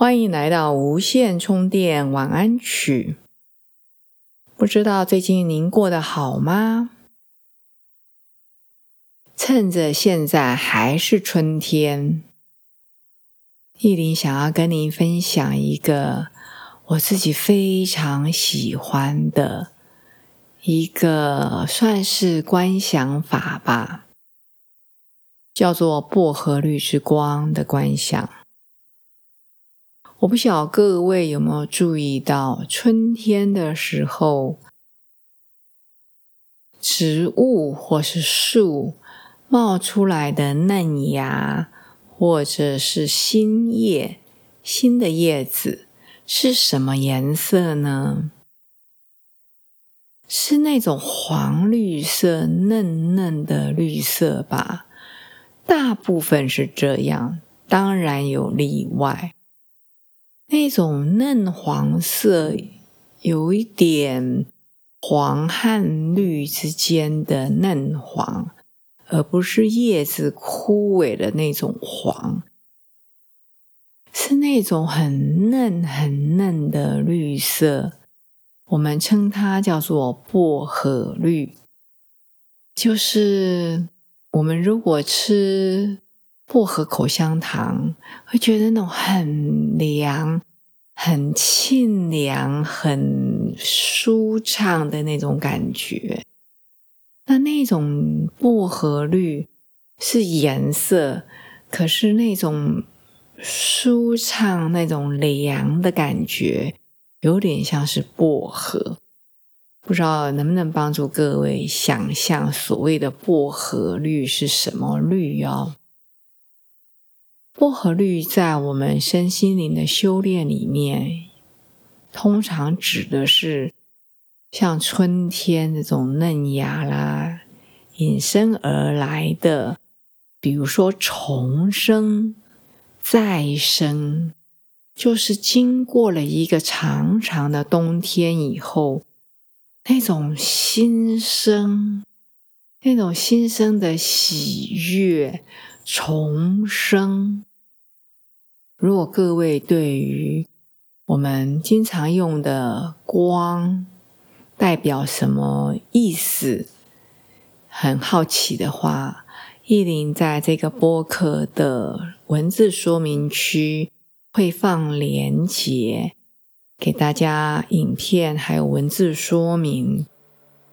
欢迎来到无线充电晚安曲。不知道最近您过得好吗？趁着现在还是春天，意林想要跟您分享一个我自己非常喜欢的一个，算是观想法吧。叫做薄荷绿之光的观想。我不晓各位有没有注意到，春天的时候，植物或是树冒出来的嫩芽，或者是新叶、新的叶子，是什么颜色呢？是那种黄绿色、嫩嫩的绿色吧。大部分是这样，当然有例外。那种嫩黄色，有一点黄和绿之间的嫩黄，而不是叶子枯萎的那种黄，是那种很嫩很嫩的绿色。我们称它叫做薄荷绿，就是。我们如果吃薄荷口香糖，会觉得那种很凉、很沁凉、很舒畅的那种感觉。那那种薄荷绿是颜色，可是那种舒畅、那种凉的感觉，有点像是薄荷。不知道能不能帮助各位想象所谓的薄荷绿是什么绿哦？薄荷绿在我们身心灵的修炼里面，通常指的是像春天那种嫩芽啦，引申而来的，比如说重生、再生，就是经过了一个长长的冬天以后。那种新生，那种新生的喜悦，重生。如果各位对于我们经常用的光代表什么意思很好奇的话，意林在这个播客的文字说明区会放连结。给大家影片还有文字说明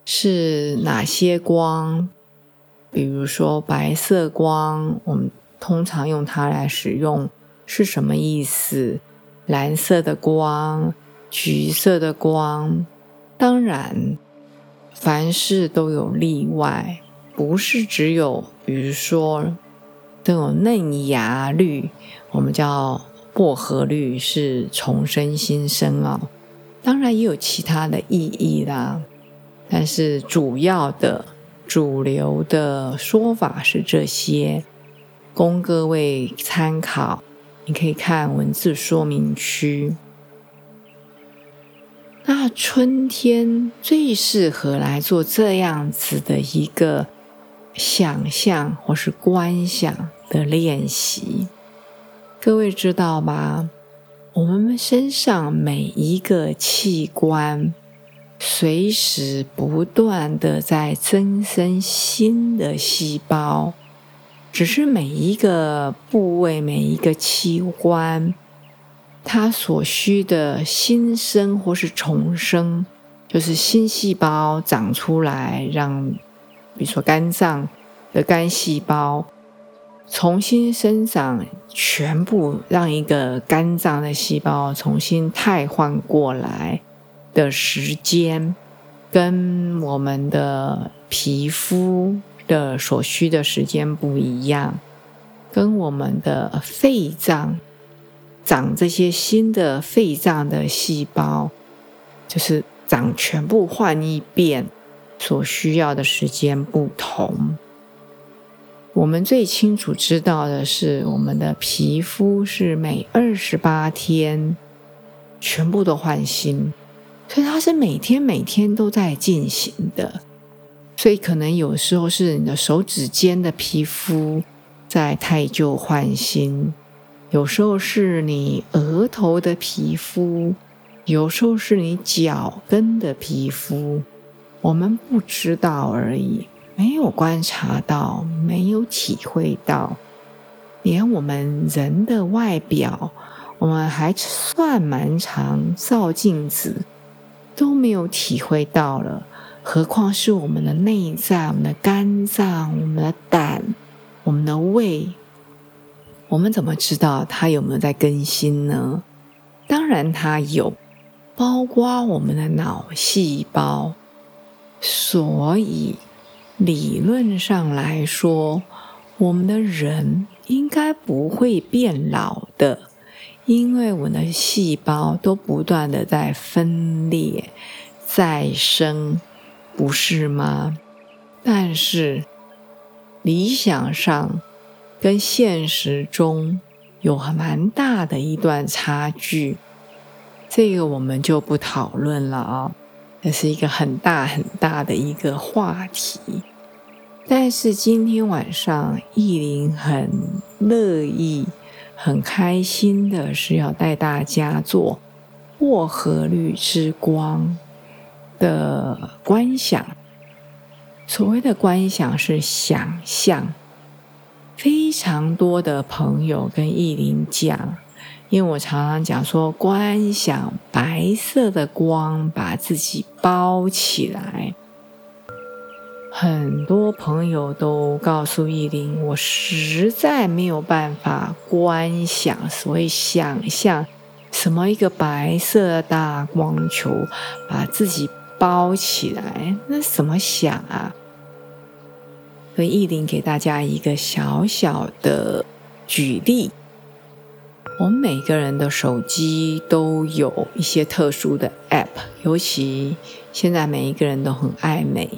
是哪些光，比如说白色光，我们通常用它来使用是什么意思？蓝色的光、橘色的光，当然凡事都有例外，不是只有比如说这种嫩芽绿，我们叫。薄荷绿是重生新生啊，当然也有其他的意义啦。但是主要的、主流的说法是这些，供各位参考。你可以看文字说明区。那春天最适合来做这样子的一个想象或是观想的练习。各位知道吗？我们身上每一个器官，随时不断的在增生新的细胞，只是每一个部位、每一个器官，它所需的新生或是重生，就是新细胞长出来，让比如说肝脏的肝细胞。重新生长，全部让一个肝脏的细胞重新汰换过来的时间，跟我们的皮肤的所需的时间不一样，跟我们的肺脏长这些新的肺脏的细胞，就是长全部换一遍，所需要的时间不同。我们最清楚知道的是，我们的皮肤是每二十八天全部都换新，所以它是每天每天都在进行的。所以可能有时候是你的手指尖的皮肤在太旧换新，有时候是你额头的皮肤，有时候是你脚跟的皮肤，我们不知道而已。没有观察到，没有体会到，连我们人的外表，我们还算蛮常照镜子，都没有体会到了，何况是我们的内脏、我们的肝脏、我们的胆、我们的胃，我们怎么知道它有没有在更新呢？当然它有，包括我们的脑细胞，所以。理论上来说，我们的人应该不会变老的，因为我们的细胞都不断的在分裂、再生，不是吗？但是理想上跟现实中有蛮大的一段差距，这个我们就不讨论了啊。这是一个很大很大的一个话题，但是今天晚上意林很乐意、很开心的是要带大家做薄荷绿之光的观想。所谓的观想是想象，非常多的朋友跟意林讲。因为我常常讲说，观想白色的光把自己包起来。很多朋友都告诉意林，我实在没有办法观想，所以想象什么一个白色的大光球把自己包起来，那怎么想啊？所以依林给大家一个小小的举例。我们每个人的手机都有一些特殊的 App，尤其现在每一个人都很爱美，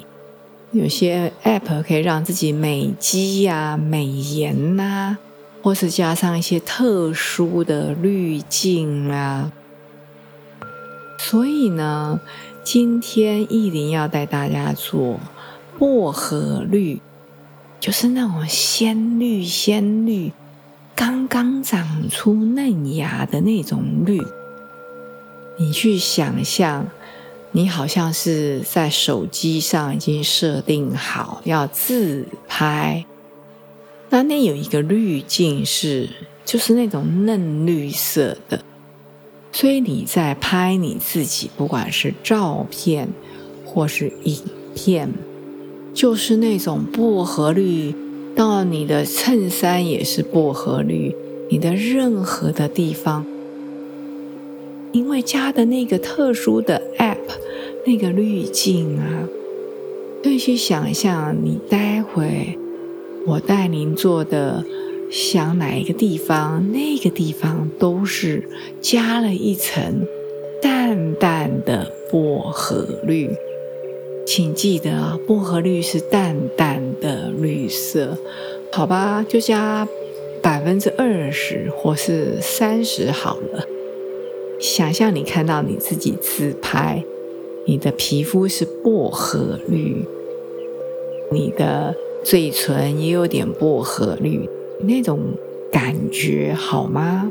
有些 App 可以让自己美肌呀、美颜呐，或是加上一些特殊的滤镜啊。所以呢，今天意林要带大家做薄荷绿，就是那种鲜绿鲜绿。刚刚长出嫩芽的那种绿，你去想象，你好像是在手机上已经设定好要自拍，那那有一个滤镜是就是那种嫩绿色的，所以你在拍你自己，不管是照片或是影片，就是那种薄荷绿。到你的衬衫也是薄荷绿，你的任何的地方，因为加的那个特殊的 app，那个滤镜啊，可以去想象你待会我带您做的，想哪一个地方，那个地方都是加了一层淡淡的薄荷绿。请记得啊，薄荷绿是淡淡的绿色，好吧？就加百分之二十或是三十好了。想象你看到你自己自拍，你的皮肤是薄荷绿，你的嘴唇也有点薄荷绿，那种感觉好吗？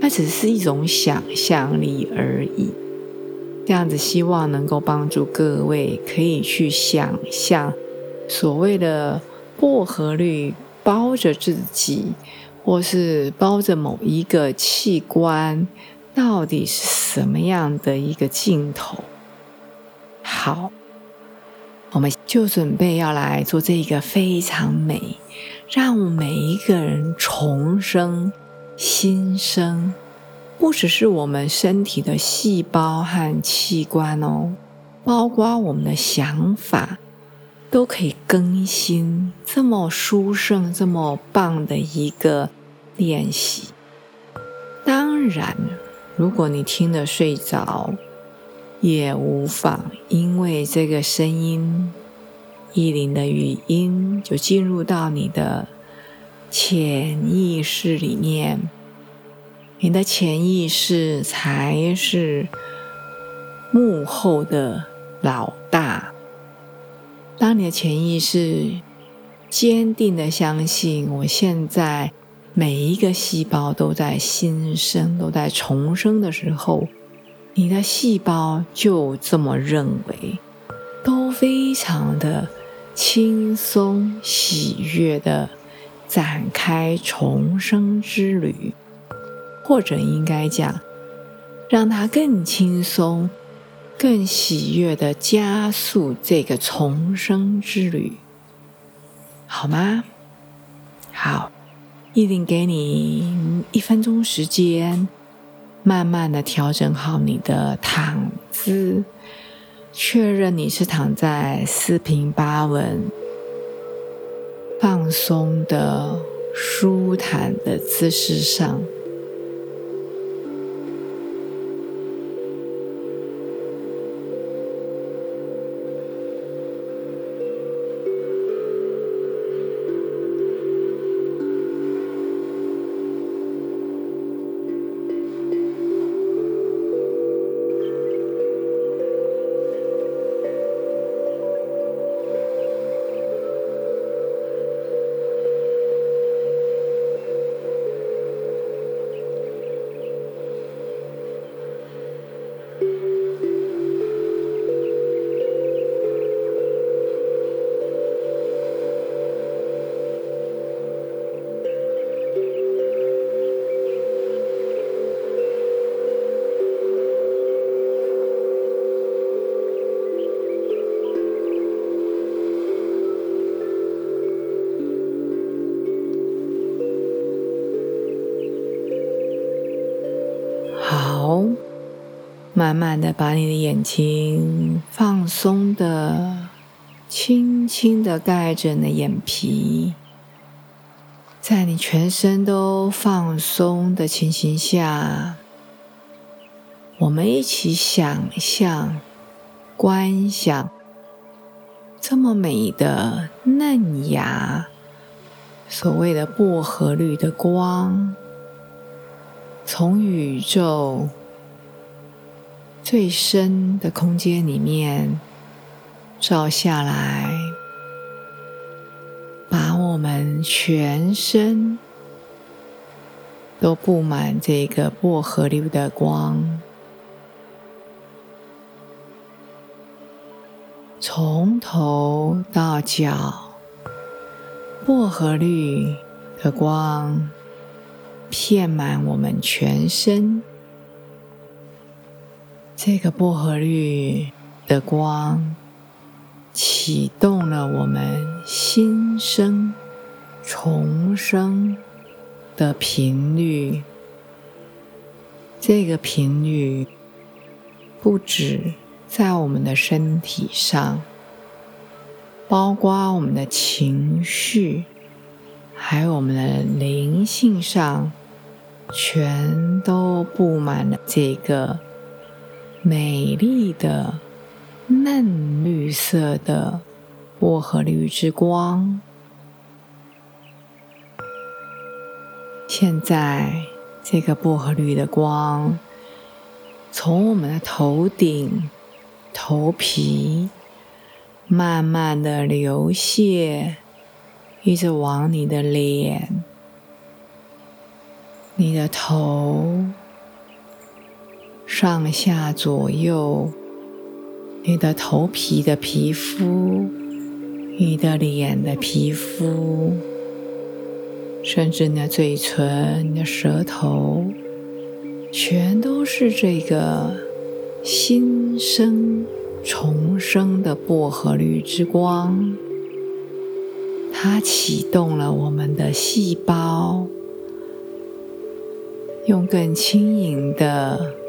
那只是一种想象力而已。这样子，希望能够帮助各位可以去想象，所谓的薄荷绿包着自己，或是包着某一个器官，到底是什么样的一个镜头？好，我们就准备要来做这个非常美，让每一个人重生、新生。不只是我们身体的细胞和器官哦，包括我们的想法都可以更新。这么殊胜、这么棒的一个练习。当然，如果你听了睡着，也无妨，因为这个声音，意林的语音就进入到你的潜意识里面。你的潜意识才是幕后的老大。当你的潜意识坚定的相信，我现在每一个细胞都在新生、都在重生的时候，你的细胞就这么认为，都非常的轻松、喜悦的展开重生之旅。或者应该讲，让它更轻松、更喜悦的加速这个重生之旅，好吗？好，一定给你一分钟时间，慢慢的调整好你的躺姿，确认你是躺在四平八稳、放松的、舒坦的姿势上。慢慢的把你的眼睛放松的、轻轻的盖着你的眼皮，在你全身都放松的情形下，我们一起想象、观想这么美的嫩芽，所谓的薄荷绿的光，从宇宙。最深的空间里面照下来，把我们全身都布满这个薄荷绿的光，从头到脚，薄荷绿的光遍满我们全身。这个薄荷绿的光启动了我们新生、重生的频率。这个频率不止在我们的身体上，包括我们的情绪，还有我们的灵性上，全都布满了这个。美丽的嫩绿色的薄荷绿之光，现在这个薄荷绿的光从我们的头顶、头皮慢慢的流泻，一直往你的脸、你的头。上下左右，你的头皮的皮肤，你的脸的皮肤，甚至你的嘴唇、你的舌头，全都是这个新生、重生的薄荷绿之光。它启动了我们的细胞，用更轻盈的。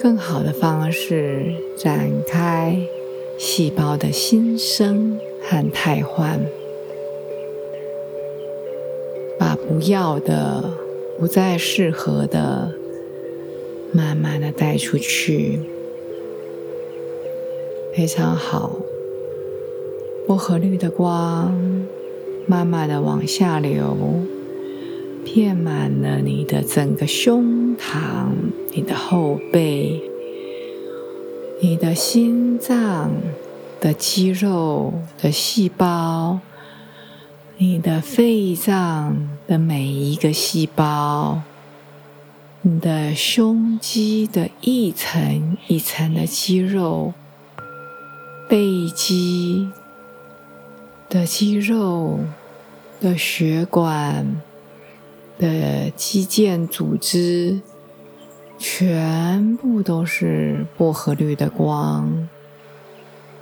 更好的方式展开细胞的新生和汰换，把不要的、不再适合的，慢慢的带出去，非常好。薄荷绿的光慢慢的往下流，填满了你的整个胸膛、你的后背、你的心脏的肌肉的细胞。你的肺脏的每一个细胞，你的胸肌的一层一层的肌肉，背肌的肌肉的血管的肌腱组织，全部都是薄荷绿的光，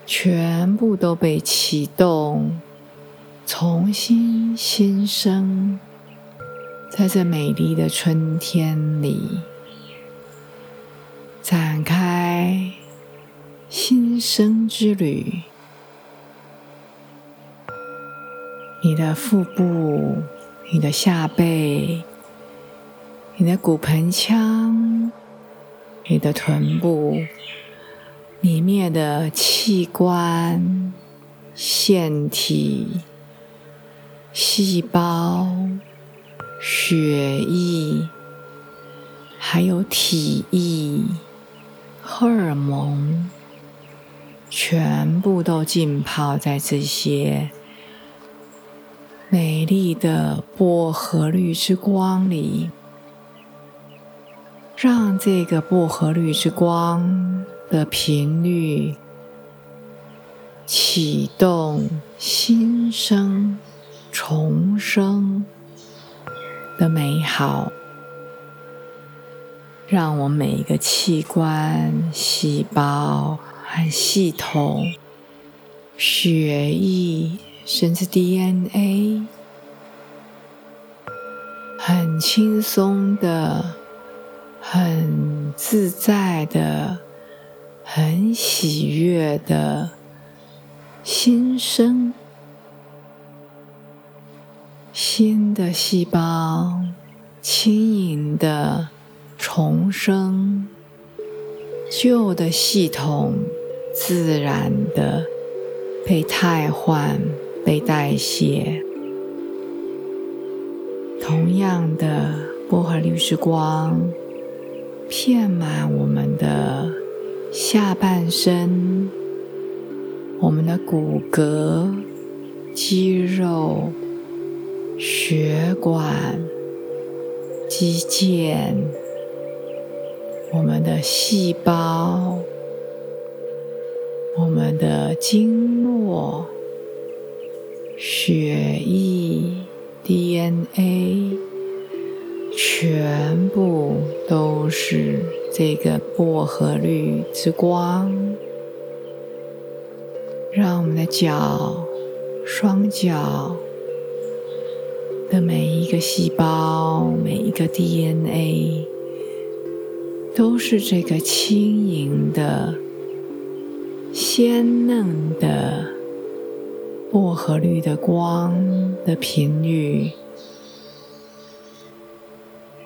全部都被启动。重新新生，在这美丽的春天里，展开新生之旅。你的腹部、你的下背、你的骨盆腔、你的臀部里面的器官、腺体。细胞、血液，还有体液、荷尔蒙，全部都浸泡在这些美丽的薄荷绿之光里，让这个薄荷绿之光的频率启动新生。重生的美好，让我每一个器官、细胞和系统、血液，甚至 DNA，很轻松的、很自在的、很喜悦的新生。新的细胞轻盈的重生，旧的系统自然的被替换、被代谢。同样的薄荷绿之光，遍满我们的下半身，我们的骨骼、肌肉。血管、肌腱、我们的细胞、我们的经络、血液、DNA，全部都是这个薄荷绿之光，让我们的脚、双脚。的每一个细胞，每一个 DNA，都是这个轻盈的、鲜嫩的薄荷绿的光的频率，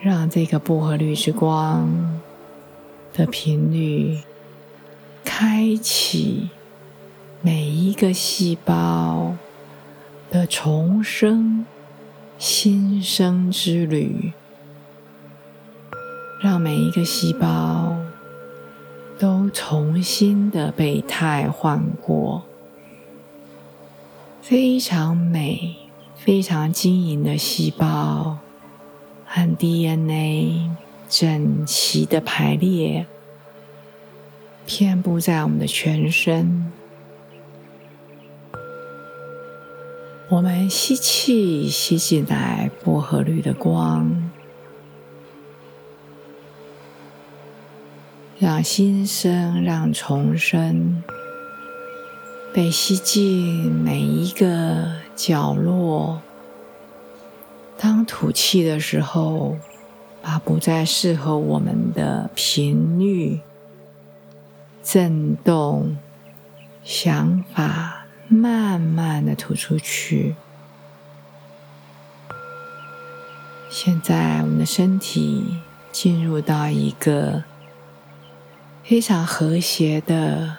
让这个薄荷绿之光的频率开启每一个细胞的重生。新生之旅，让每一个细胞都重新的被替换过，非常美、非常晶莹的细胞和 DNA 整齐的排列，遍布在我们的全身。我们吸气，吸进来薄荷绿的光，让新生，让重生被吸进每一个角落。当吐气的时候，把不再适合我们的频率、震动、想法。慢慢的吐出去，现在我们的身体进入到一个非常和谐的、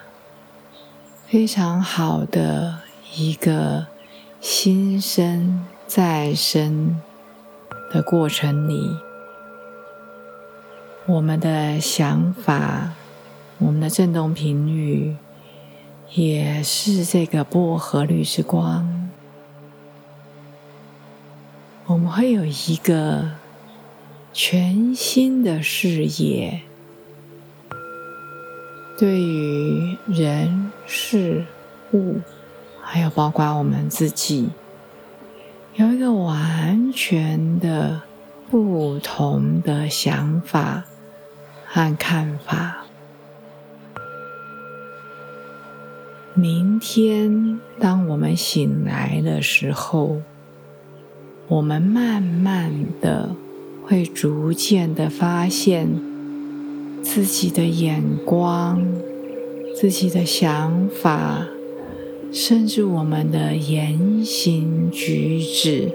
非常好的一个新生再生的过程里，我们的想法、我们的振动频率，也是这个薄荷绿之光。我们会有一个全新的视野，对于人事物，还有包括我们自己，有一个完全的不同的想法和看法。明天，当我们醒来的时候。我们慢慢的会逐渐的发现自己的眼光、自己的想法，甚至我们的言行举止，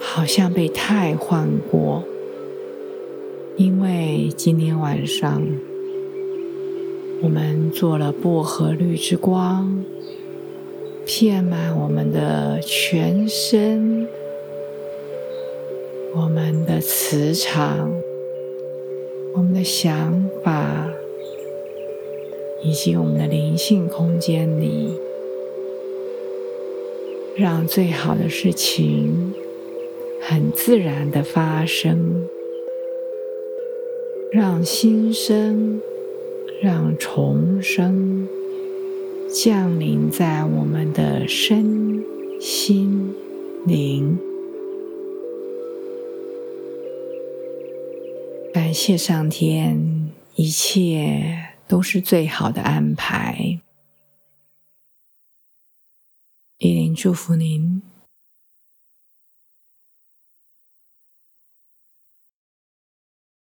好像被太换过。因为今天晚上我们做了薄荷绿之光，遍满我们的全身。我们的磁场、我们的想法，以及我们的灵性空间里，让最好的事情很自然的发生，让新生、让重生降临在我们的身心灵。感谢上天，一切都是最好的安排。依琳祝福您。